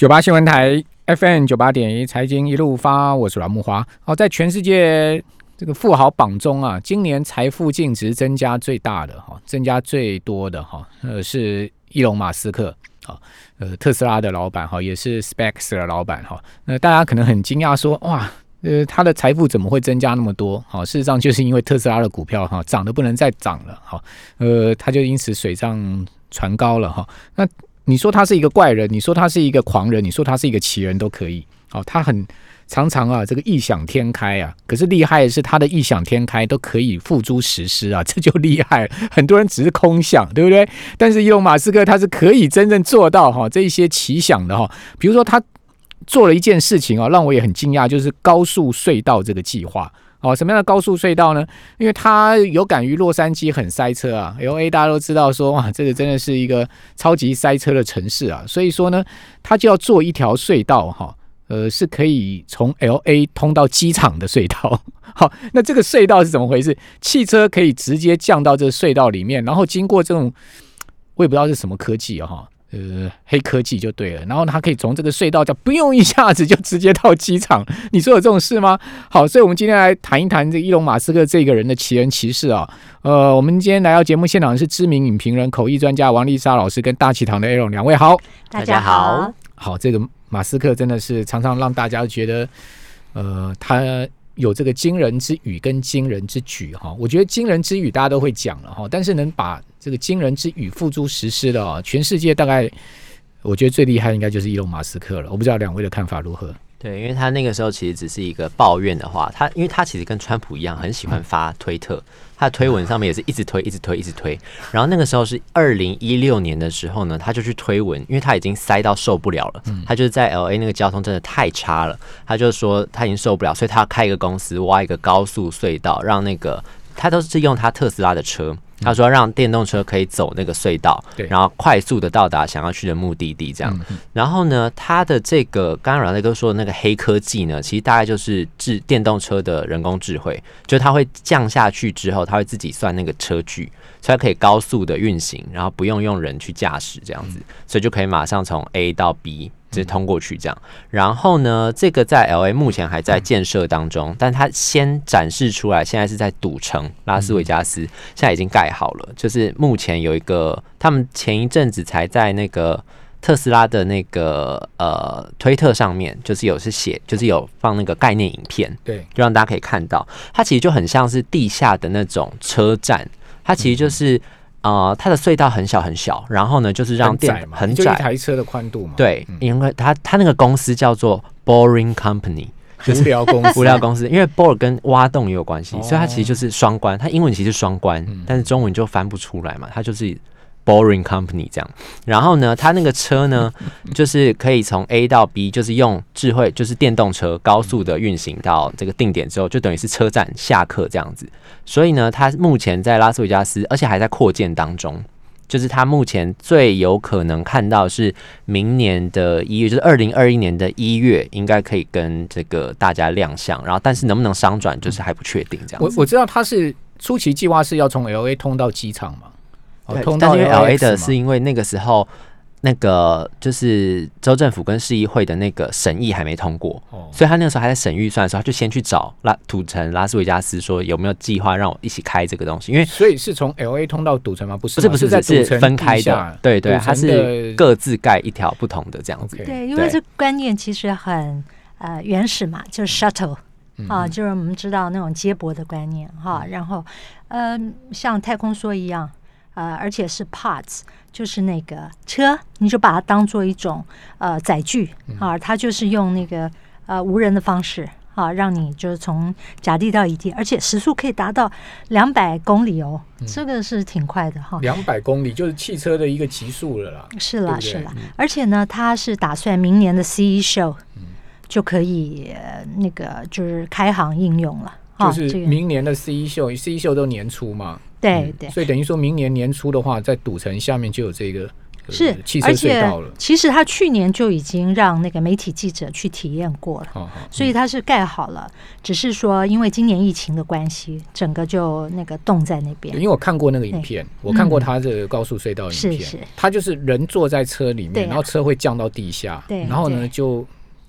九八新闻台 FM 九八点一财经一路发，我是阮木华。好，在全世界这个富豪榜中啊，今年财富净值增加最大的哈，增加最多的哈，呃，是伊隆马斯克啊，呃，特斯拉的老板哈，也是 Specs 的老板哈。那大家可能很惊讶说，哇，呃，他的财富怎么会增加那么多？好，事实上就是因为特斯拉的股票哈涨得不能再涨了，哈，呃，他就因此水涨船高了哈。那你说他是一个怪人，你说他是一个狂人，你说他是一个奇人都可以。哦，他很常常啊，这个异想天开啊。可是厉害的是，他的异想天开都可以付诸实施啊，这就厉害。很多人只是空想，对不对？但是伊隆马斯克他是可以真正做到哈这一些奇想的哈。比如说他做了一件事情啊，让我也很惊讶，就是高速隧道这个计划。哦，什么样的高速隧道呢？因为它有感于洛杉矶很塞车啊，L A 大家都知道说哇，这个真的是一个超级塞车的城市啊，所以说呢，它就要做一条隧道哈，呃，是可以从 L A 通到机场的隧道。好，那这个隧道是怎么回事？汽车可以直接降到这个隧道里面，然后经过这种我也不知道是什么科技哈。呃，黑科技就对了，然后他可以从这个隧道叫不用一下子就直接到机场，你说有这种事吗？好，所以我们今天来谈一谈这伊隆马斯克这个人的奇人奇事啊。呃，我们今天来到节目现场的是知名影评人、口译专家王丽莎老师跟大气堂的 A 龙两位好，大家好，好，这个马斯克真的是常常让大家觉得，呃，他。有这个惊人之语跟惊人之举哈，我觉得惊人之语大家都会讲了哈，但是能把这个惊人之语付诸实施的啊，全世界大概我觉得最厉害应该就是伊隆马斯克了。我不知道两位的看法如何？对，因为他那个时候其实只是一个抱怨的话，他因为他其实跟川普一样，很喜欢发推特，他的推文上面也是一直推，一直推，一直推。然后那个时候是二零一六年的时候呢，他就去推文，因为他已经塞到受不了了，他就是在 L A 那个交通真的太差了，他就说他已经受不了，所以他要开一个公司挖一个高速隧道，让那个他都是用他特斯拉的车。他说让电动车可以走那个隧道，对，然后快速的到达想要去的目的地，这样。然后呢，他的这个刚刚阮大哥说的那个黑科技呢，其实大概就是智电动车的人工智慧，就它会降下去之后，它会自己算那个车距，所以可以高速的运行，然后不用用人去驾驶这样子，所以就可以马上从 A 到 B。直接通过去这样，然后呢，这个在 L A 目前还在建设当中，但它先展示出来，现在是在赌城拉斯维加斯，现在已经盖好了。就是目前有一个，他们前一阵子才在那个特斯拉的那个呃推特上面，就是有是写，就是有放那个概念影片，对，就让大家可以看到，它其实就很像是地下的那种车站，它其实就是。啊，它的隧道很小很小，然后呢，就是让电很窄，一台车的宽度嘛。对，因为它它那个公司叫做 Boring Company，无聊公司，无聊公司，因为 bore 跟挖洞也有关系，所以它其实就是双关。它英文其实是双关，但是中文就翻不出来嘛，它就是。Boring company 这样，然后呢，它那个车呢，就是可以从 A 到 B，就是用智慧，就是电动车高速的运行到这个定点之后，就等于是车站下客这样子。所以呢，它目前在拉斯维加斯，而且还在扩建当中。就是它目前最有可能看到是明年的一月，就是二零二一年的一月，应该可以跟这个大家亮相。然后，但是能不能商转，就是还不确定。这样，我我知道它是初期计划是要从 L A 通到机场嘛。但是因为 L A 的是因为那个时候那个就是州政府跟市议会的那个审议还没通过，所以他那个时候还在审预算的时候，他就先去找拉土城拉斯维加斯说有没有计划让我一起开这个东西。因为所以是从 L A 通到赌城吗？不是，不是，不是，是分开的。对对，它是各自盖一条不同的这样子。对，因为这观念其实很呃原始嘛，就是 shuttle 啊，就是我们知道那种接驳的观念哈。然后呃，像太空梭一样。呃，而且是 parts，就是那个车，你就把它当做一种呃载具啊，它就是用那个呃无人的方式啊，让你就是从甲地到乙地，而且时速可以达到两百公里哦，这个是挺快的哈。两百公里就是汽车的一个极速了啦。是啦，是啦，而且呢，它是打算明年的 CE show 就可以那个就是开行应用了，就是明年的 CE 秀，CE 秀都年初嘛。对对，所以等于说明年年初的话，在赌城下面就有这个呃是汽车隧而且道了。其实他去年就已经让那个媒体记者去体验过了。所以它是盖好了，只是说因为今年疫情的关系，整个就那个冻在那边因边。为我看过那个影片，我看过他这个高速隧道影片，是是他就是人坐在车里面，啊然后车会降到地下，然后呢就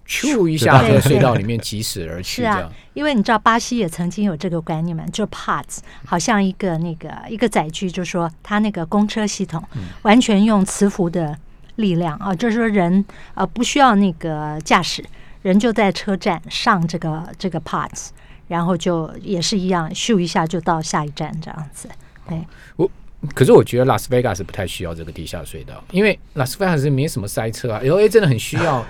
咻一下对在隧道里面疾驶而去，是啊。因为你知道巴西也曾经有这个观念嘛，就 PADS 好像一个那个一个载具，就说它那个公车系统嗯完全用磁浮的力量啊，就是说人呃不需要那个驾驶，人就在车站上这个这个 PADS，然后就也是一样，咻一下就到下一站这样子。对，我可是我觉得拉斯维加斯不太需要这个地下隧道，因为拉斯维加斯没什么塞车啊，L A 真的很需要。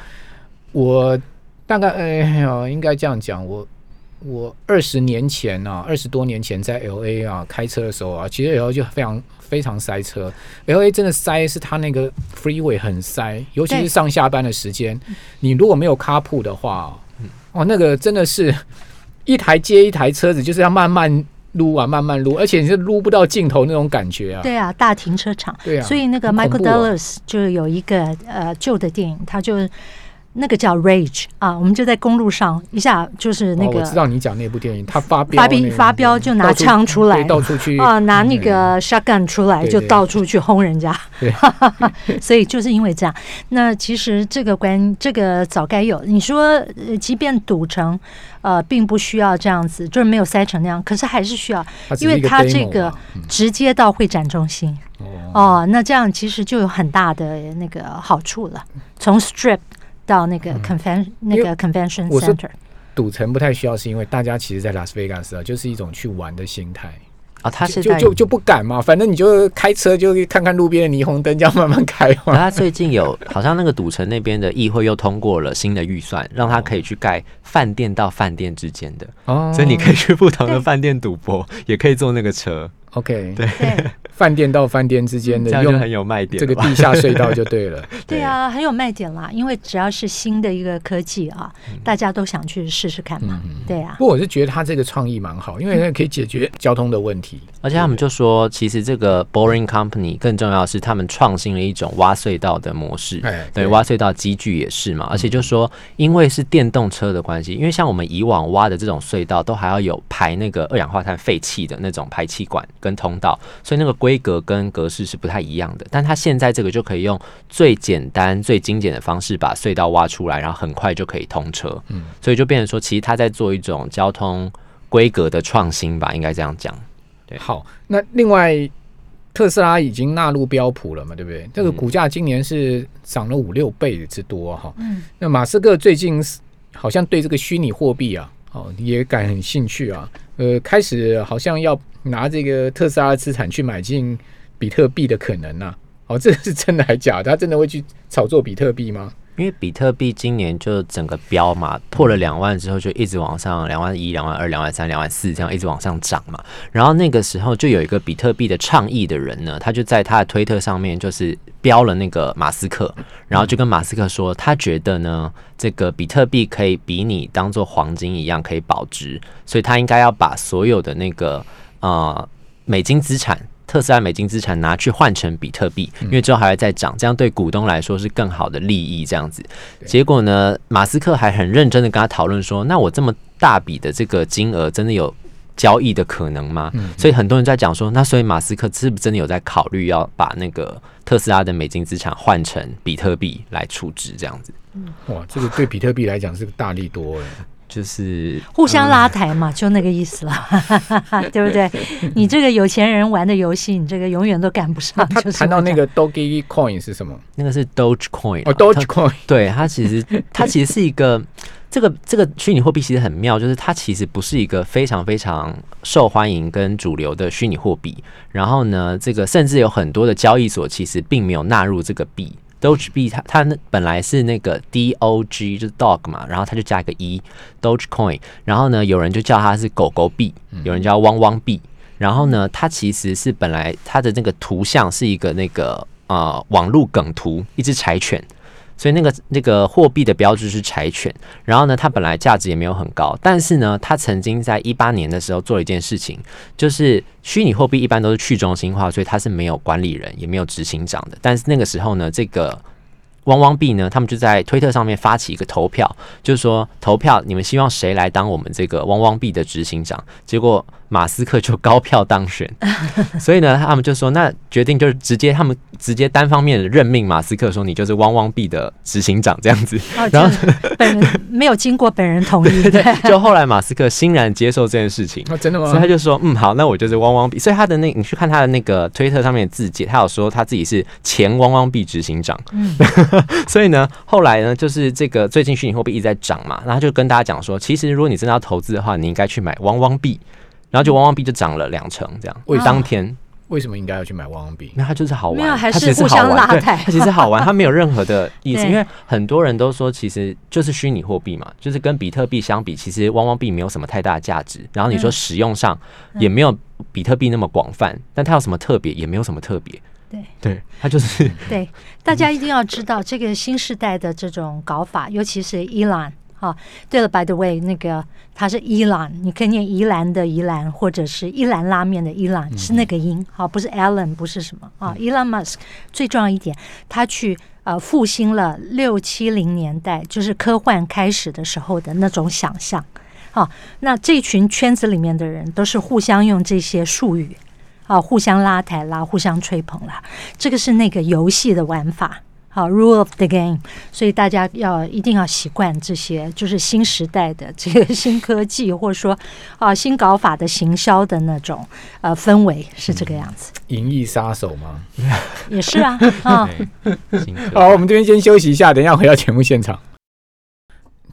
我大概哎呀，应该这样讲，我我二十年前啊，二十多年前在 L A 啊开车的时候啊，其实 L A 就非常非常塞车，L A 真的塞是它那个 freeway 很塞，尤其是上下班的时间，你如果没有 carpool 的话，哦，那个真的是一台接一台车子，就是要慢慢撸啊，慢慢撸，而且你是撸不到尽头那种感觉啊。对啊，大停车场。对啊，所以那个 Michael Douglas 就有一个呃旧的电影，他就那个叫 Rage 啊，我们就在公路上一下就是那哦、我知道你讲那部电影，他发飙发那个飙发飙就拿枪出来对到处去啊，拿那个 shotgun 出来就到处去轰人家对，所以就是因为这样。那其实这个关这个早该有，你说呃，即便堵城呃并不需要这样子，就是没有塞成那样，可是还是需要，因为它这个直接到会展中心。哦哦，那这样其实就有很大的那个好处了。从 Strip 到那个 convention、那个 convention center，赌城不太需要，是因为大家其实，在拉斯维加斯啊，就是一种去玩的心态，啊，他是就就不敢嘛，反正你就开车就看看路边的霓虹灯，这样慢慢开嘛。他最近有好像那个赌城那边的议会又通过了新的预算，让他可以去盖饭店到饭店之间的，哦。所以你可以去不同的饭店赌博，也可以坐那个车，OK，对对饭店到饭店之间的用这样就很有卖点。这个地下隧道就对了。对啊，很有卖点啦。因为只要是新的一个科技啊，大家都想去试试看嘛。对啊不，过我是觉得他这个创意蛮好，因为它可以解决交通的问题。而且他们就说，其实这个 Boring Company 更重要的是，他们创新了一种挖隧道的模式。哎，对，挖隧道机具也是嘛，而且就说，因为是电动车的关系，因为像我们以往挖的这种隧道，都还要有排那个二氧化碳废气的那种排气管跟通道，所以那个规格跟格式是不太一样的。但它现在这个就可以用最简单、最精简的方式把隧道挖出来，然后很快就可以通车。嗯，所以就变成说，其实它在做一种交通规格的创新吧，应该这样讲。对好，那另外特斯拉已经纳入标普了嘛，对不对？这个股价今年是涨了五六倍之多哈。嗯，那马斯克最近好像对这个虚拟货币啊，哦也感很兴趣啊，呃，开始好像要拿这个特斯拉资产去买进比特币的可能啊。哦，这是真的还假的？他真的会去炒作比特币吗？因为比特币今年就整个飙嘛，破了两万之后就一直往上，两万一、两万二、两万三、两万四这样一直往上涨嘛。然后那个时候就有一个比特币的倡议的人呢，他就在他的推特上面就是标了那个马斯克，然后就跟马斯克说，他觉得呢这个比特币可以比你当做黄金一样可以保值，所以他应该要把所有的那个呃美金资产。特斯拉美金资产拿去换成比特币，因为之后还会再涨，这样对股东来说是更好的利益。这样子，结果呢，马斯克还很认真的跟他讨论说：“那我这么大笔的这个金额，真的有交易的可能吗？”所以很多人在讲说，那所以马斯克是不是真的有在考虑要把那个特斯拉的美金资产换成比特币来处置？这样子，哇，这个对比特币来讲是个大力多哎。就是互相拉抬嘛，就那个意思了，对不对？你这个有钱人玩的游戏，你这个永远都赶不上。他就是谈到那个 Doge Coin 是什么？那个是 Dogecoin 哦啊，Doge Coin 对它其实它其实是一个 这个这个虚拟货币其实很妙，就是它其实不是一个非常非常受欢迎跟主流的虚拟货币。然后呢，这个甚至有很多的交易所其实并没有纳入这个币。Doge 币它它那本来是那个 D O G 就是 dog 嘛，然后它就加一个 e Doge Coin，然后呢有人就叫它是狗狗币，有人叫汪汪币。然后呢，它其实是本来它的那个图像是一个那个呃网络梗图，一只柴犬。所以那个那个货币的标志是柴犬。然后呢，它本来价值也没有很高，但是呢，它曾经在一八年的时候做了一件事情，就是虚拟货币一般都是去中心化，所以它是没有管理人也没有执行长的。但是那个时候呢，这个汪汪币呢，他们就在推特上面发起一个投票，就是说投票你们希望谁来当我们这个汪汪币的执行长？结果。马斯克就高票当选，所以呢，他们就说那决定就是直接他们直接单方面的任命马斯克说你就是汪汪币的执行长这样子，然后本人没有经过本人同意，对，就后来马斯克欣然接受这件事情，真的吗？所以他就说嗯好，那我就是汪汪币，所以他的那你去看他的那个推特上面的字节，他有说他自己是前汪汪币执行长，嗯，所以呢，后来呢，就是这个最近虚拟货币一直在涨嘛，然后就跟大家讲说，其实如果你真的要投资的话，你应该去买汪汪币。然后就汪汪币就涨了两成，这样。为当天为什么应该要去买汪汪币？那它就是好玩，还是互相拉抬。它其实好玩，它没有任何的意思。因为很多人都说，其实就是虚拟货币嘛，就是跟比特币相比，其实汪汪币没有什么太大的价值。然后你说使用上也没有比特币那么广泛，但它有什么特别？也没有什么特别。对，对，他就是 对。大家一定要知道这个新时代的这种搞法，尤其是伊朗。啊，对了，by the way，那个它是伊朗，你可以念宜兰的宜兰，或者是伊兰拉面的伊朗，是那个音，好，不是 Alan，不是什么啊，Elon Musk。最重要一点，他去呃复兴了六七零年代，就是科幻开始的时候的那种想象。好，那这群圈子里面的人都是互相用这些术语啊，互相拉抬啦，互相吹捧啦，这个是那个游戏的玩法。好，rule of the game，所以大家要一定要习惯这些，就是新时代的这个新科技，或者说啊新搞法的行销的那种呃氛围是这个样子。银翼杀手吗？也是啊啊。好，我们这边先休息一下，等一下回到节目现场。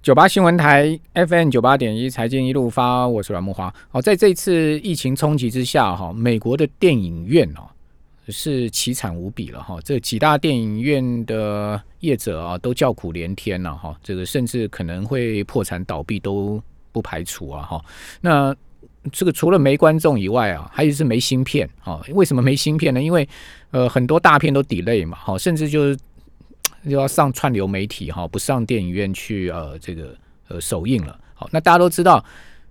九八新闻台 FM 九八点一财经一路发，我是阮木华。好，在这次疫情冲击之下，哈，美国的电影院哦。是凄惨无比了哈，这几大电影院的业者啊，都叫苦连天了哈，这个甚至可能会破产倒闭都不排除啊哈。那这个除了没观众以外啊，还有是没芯片啊。为什么没芯片呢？因为呃很多大片都 delay 嘛，哈，甚至就是就要上串流媒体哈，不上电影院去呃这个呃首映了。好，那大家都知道，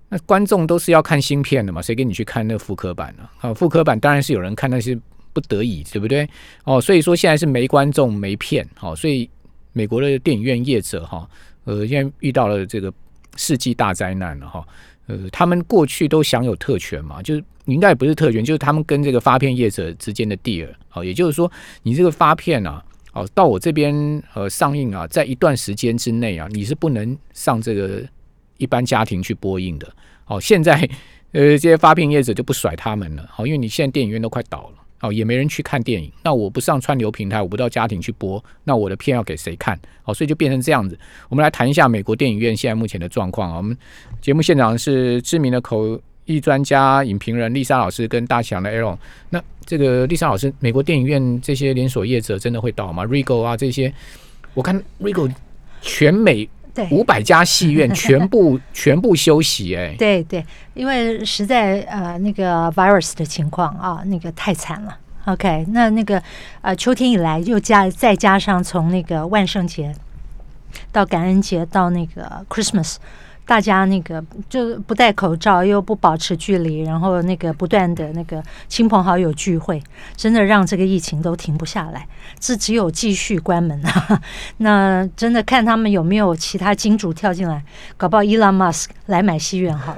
那观众都是要看芯片的嘛，谁给你去看那复刻版呢？啊，复刻版当然是有人看那些。不得已，对不对？哦，所以说现在是没观众、没片，好，所以美国的电影院业者哈，呃，现在遇到了这个世纪大灾难了哈。呃，他们过去都享有特权嘛，就是应该也不是特权，就是他们跟这个发片业者之间的 deal，好，也就是说，你这个发片啊，哦，到我这边呃上映啊，在一段时间之内啊，你是不能上这个一般家庭去播映的。好，现在呃这些发片业者就不甩他们了，好，因为你现在电影院都快倒了。哦，也没人去看电影，那我不上串流平台，我不到家庭去播，那我的片要给谁看？哦，所以就变成这样子。我们来谈一下美国电影院现在目前的状况啊。我们节目现场是知名的口译专家、影评人丽莎老师跟大强的 Aaron。那这个丽莎老师，美国电影院这些连锁业者真的会倒吗？Regal 啊这些，我看 Regal 全美五百家戏院全部 全部休息，哎，对对，因为实在呃那个 virus 的情况啊，那个太惨了。OK，那那个呃秋天以来又加再加上从那个万圣节到感恩节到那个 Christmas。大家那个就不戴口罩，又不保持距离，然后那个不断的那个亲朋好友聚会，真的让这个疫情都停不下来，这只有继续关门啊！那真的看他们有没有其他金主跳进来，搞不好伊朗马斯来买戏院好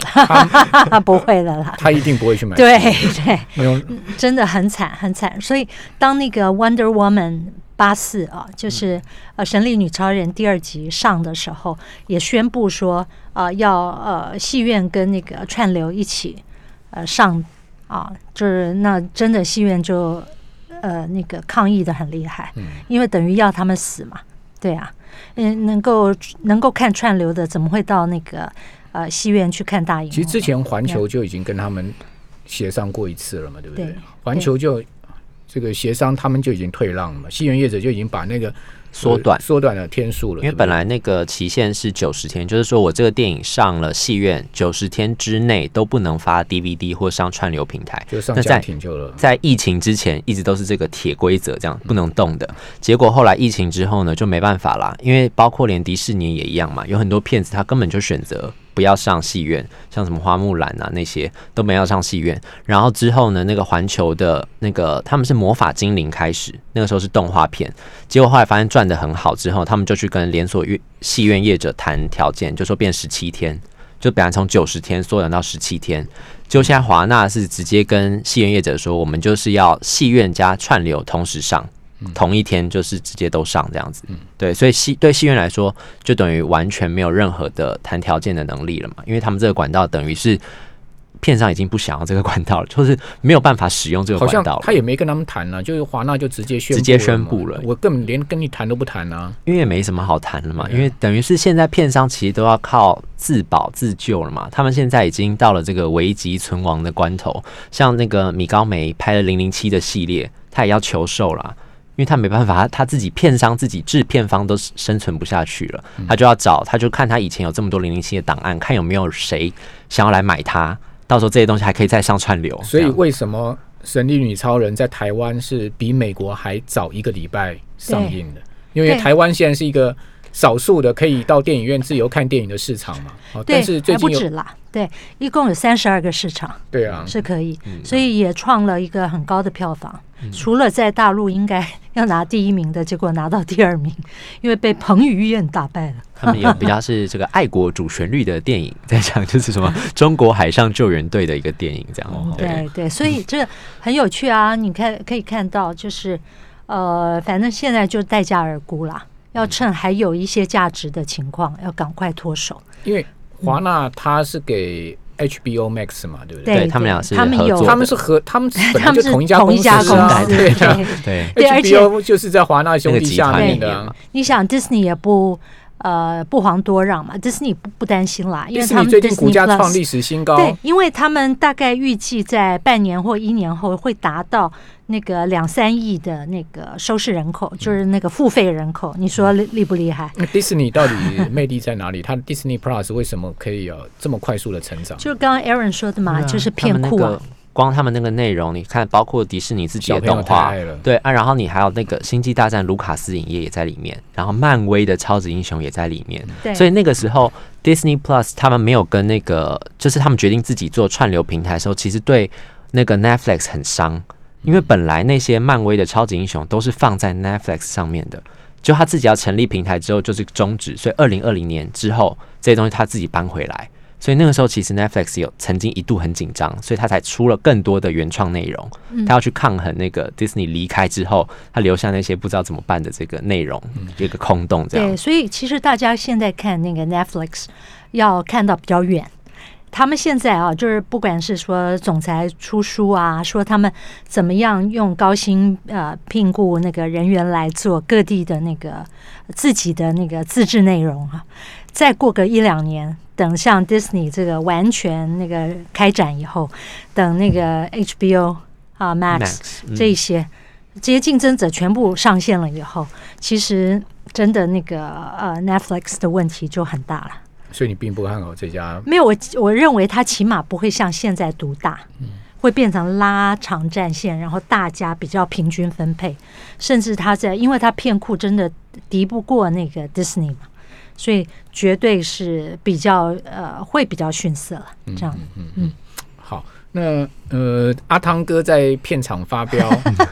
了，不会的啦，他一定不会去买，对对，真的很惨很惨。所以当那个 Wonder Woman。八四啊，就是呃《神力女超人》第二集上的时候，也宣布说啊，要呃戏院跟那个串流一起呃上啊，就是那真的戏院就呃那个抗议的很厉害，因为等于要他们死嘛，对啊，嗯，能够能够看串流的，怎么会到那个呃戏院去看大影？其实之前环球就已经跟他们协商过一次了嘛，对不对？环球就。这个协商他们就已经退让了嘛，戏院业者就已经把那个缩短缩短了天数了，因为本来那个期限是九十天，就是说我这个电影上了戏院九十天之内都不能发 DVD 或上串流平台，就上家庭就了。在疫情之前一直都是这个铁规则，这样不能动的。结果后来疫情之后呢，就没办法啦，因为包括连迪士尼也一样嘛，有很多片子他根本就选择。不要上戏院，像什么花木兰啊那些都没要上戏院。然后之后呢，那个环球的那个他们是魔法精灵开始，那个时候是动画片，结果后来发现赚的很好，之后他们就去跟连锁院戏院业者谈条件，就说变十七天，就本来从九十天缩短到十七天。就现在华纳是直接跟戏院业者说，我们就是要戏院加串流同时上。同一天就是直接都上这样子，对，所以戏对戏院来说，就等于完全没有任何的谈条件的能力了嘛，因为他们这个管道等于是片商已经不想要这个管道了，就是没有办法使用这个管道。他也没跟他们谈呢，就是华纳就直接宣直接宣布了，我根本连跟你谈都不谈啊，因为也没什么好谈了嘛，因为等于是现在片商其实都要靠自保自救了嘛，他们现在已经到了这个危急存亡的关头，像那个米高梅拍了零零七的系列，他也要求售了。因为他没办法，他他自己片商自己制片方都生存不下去了，他就要找，他就看他以前有这么多零零七的档案，看有没有谁想要来买它，到时候这些东西还可以再上串流。所以为什么《神力女超人》在台湾是比美国还早一个礼拜上映的？因为台湾现在是一个。少数的可以到电影院自由看电影的市场嘛？哦，但是最近不止啦，对，一共有三十二个市场，对啊，是可以，所以也创了一个很高的票房。除了在大陆应该要拿第一名的，结果拿到第二名，因为被彭于晏打败了。他们也比较是这个爱国主旋律的电影，在讲就是什么中国海上救援队的一个电影，这样。对对，所以这很有趣啊！你看可以看到，就是呃，反正现在就待价而沽啦。要趁还有一些价值的情况，要赶快脱手。因为华纳他是给 HBO Max 嘛，对不对？对他们俩是他们有，他们是和他们 他们是同一家公司啊，对对对。HBO 就是在华纳兄弟下面的。你想，Disney 也不。呃，不遑多让嘛，迪士尼不不担心啦，因为他们最近股价创历史新高。对，因为他们大概预计在半年或一年后会达到那个两三亿的那个收视人口，就是那个付费人口。你说厉厉不厉害？那迪士尼到底魅力在哪里？它 Disney Plus 为什么可以有这么快速的成长？就是刚刚 Aaron 说的嘛，就是骗库啊。光他们那个内容，你看，包括迪士尼自己的动画，对啊，然后你还有那个《星际大战》，卢卡斯影业也在里面，然后漫威的超级英雄也在里面，对。所以那个时候 Disney Plus 他们没有跟那个，就是他们决定自己做串流平台的时候，其实对那个 Netflix 很伤，因为本来那些漫威的超级英雄都是放在 Netflix 上面的，就他自己要成立平台之后就是终止，所以二零二零年之后这些东西他自己搬回来。所以那个时候，其实 Netflix 有曾经一度很紧张，所以他才出了更多的原创内容。他要去抗衡那个 Disney 离开之后，他留下那些不知道怎么办的这个内容，一个空洞。这样。对，所以其实大家现在看那个 Netflix，要看到比较远。他们现在啊，就是不管是说总裁出书啊，说他们怎么样用高薪呃聘雇那个人员来做各地的那个自己的那个自制内容啊，再过个一两年。等像 Disney 这个完全那个开展以后，等那个 HBO 啊 Max 这些这些竞争者全部上线了以后，其实真的那个呃 Netflix 的问题就很大了。所以你并不看好这家？没有，我我认为它起码不会像现在独大，会变成拉长战线，然后大家比较平均分配，甚至它在，因为它片库真的敌不过那个 Disney 嘛。所以绝对是比较呃，会比较逊色了。这样，嗯嗯，好，那呃，阿汤哥在片场发飙，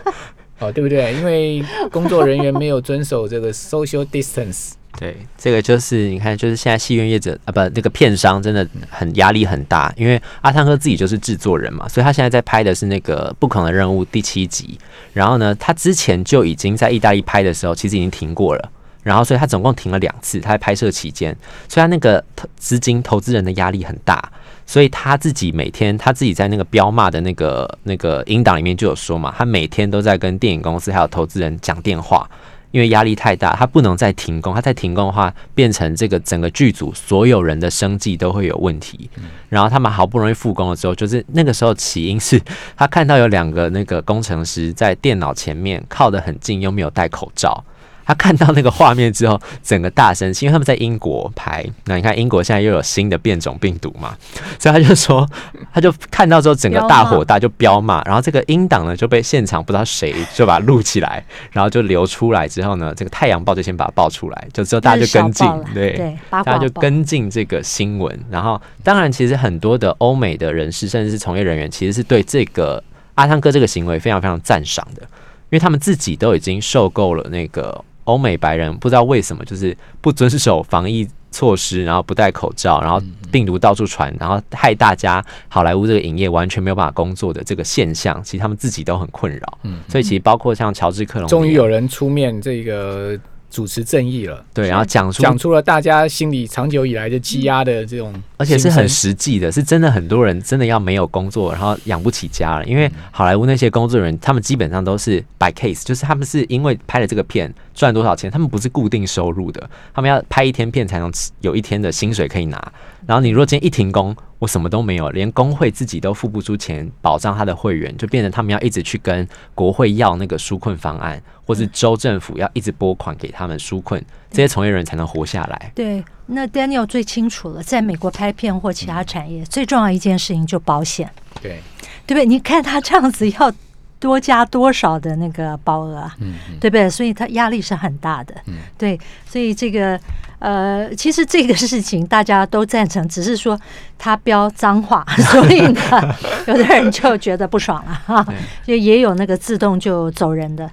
哦，对不对？因为工作人员没有遵守这个 social distance。对，这个就是你看，就是现在戏院业者啊，不，那个片商真的很压力很大，因为阿汤哥自己就是制作人嘛，所以他现在在拍的是那个《不可能的任务》第七集。然后呢，他之前就已经在意大利拍的时候，其实已经停过了。然后，所以他总共停了两次。他在拍摄期间，所以他那个资金投资人的压力很大，所以他自己每天他自己在那个彪骂的那个那个音档里面就有说嘛，他每天都在跟电影公司还有投资人讲电话，因为压力太大，他不能再停工。他再停工的话，变成这个整个剧组所有人的生计都会有问题。然后他们好不容易复工了之后，就是那个时候起因是他看到有两个那个工程师在电脑前面靠得很近，又没有戴口罩。他看到那个画面之后，整个大生气，因为他们在英国拍，那你看英国现在又有新的变种病毒嘛，所以他就说，他就看到之后整个大火大就飙嘛，然后这个英党呢就被现场不知道谁就把它录起来，然后就流出来之后呢，这个《太阳报》就先把它报出来，就之后大家就跟进，对，大家就跟进这个新闻，然后当然其实很多的欧美的人士甚至是从业人员，其实是对这个阿汤哥这个行为非常非常赞赏的。因为他们自己都已经受够了那个欧美白人不知道为什么就是不遵守防疫措施，然后不戴口罩，然后病毒到处传，然后害大家好莱坞这个影业完全没有办法工作的这个现象，其实他们自己都很困扰。嗯，所以其实包括像乔治克隆，终于有人出面这个。主持正义了，对，然后讲出讲出了大家心里长久以来的积压的这种，而且是很实际的，是真的很多人真的要没有工作，然后养不起家了。因为好莱坞那些工作人员，他们基本上都是 by case，就是他们是因为拍了这个片赚多少钱，他们不是固定收入的，他们要拍一天片才能有一天的薪水可以拿。然后你如果今天一停工，我什么都没有，连工会自己都付不出钱保障他的会员，就变成他们要一直去跟国会要那个纾困方案，或是州政府要一直拨款给他们纾困，这些从业人才能活下来。对，那 Daniel 最清楚了，在美国拍片或其他产业，最重要一件事情就保险。对，对不对？你看他这样子要。多加多少的那个保额啊？嗯，对不对？所以他压力是很大的。嗯，对，所以这个呃，其实这个事情大家都赞成，只是说他标脏话，所以呢，有的人就觉得不爽了哈。就也有那个自动就走人的，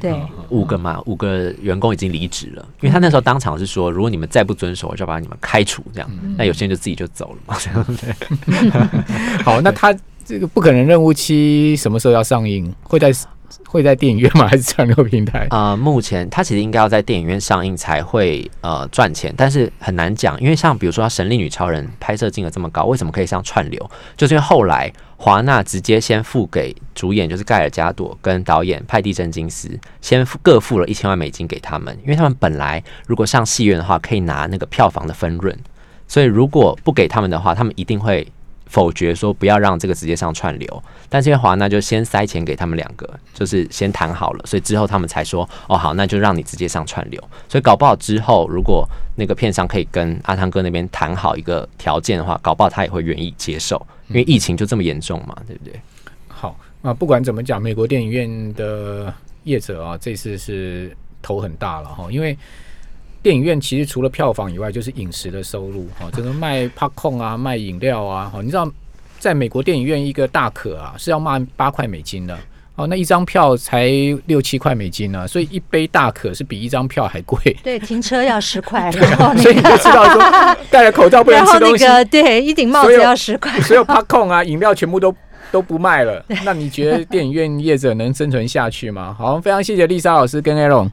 对，五个嘛，五个员工已经离职了，因为他那时候当场是说，如果你们再不遵守，我就把你们开除。这样，那有些人就自己就走了嘛。这样对。好，那他。这个不可能任务七什么时候要上映？会在会在电影院吗？还是串流平台？啊，目前它其实应该要在电影院上映才会呃赚钱，但是很难讲，因为像比如说《神力女超人》拍摄金额这么高，为什么可以上串流？就是因为后来华纳直接先付给主演就是盖尔加朵跟导演派蒂珍金斯，先付各付了一千万美金给他们，因为他们本来如果上戏院的话可以拿那个票房的分润，所以如果不给他们的话，他们一定会。否决说不要让这个直接上串流，但是因为华纳就先塞钱给他们两个，就是先谈好了，所以之后他们才说哦好，那就让你直接上串流。所以搞不好之后如果那个片商可以跟阿汤哥那边谈好一个条件的话，搞不好他也会愿意接受，因为疫情就这么严重嘛，对不对？好，那不管怎么讲，美国电影院的业者啊，这次是头很大了哈，因为。电影院其实除了票房以外，就是饮食的收入哈，这个卖 popcorn 啊，卖饮料啊，哈，你知道，在美国电影院一个大可啊是要卖八块美金的哦，那一张票才六七块美金呢，所以一杯大可是比一张票还贵。对，停车要十块，所以你就知道说 戴了口罩不能吃东西。对，一顶帽子要十块，所有 popcorn 啊，饮料全部都都不卖了。那你觉得电影院业者能生存下去吗？好，非常谢谢丽莎老师跟 Aaron。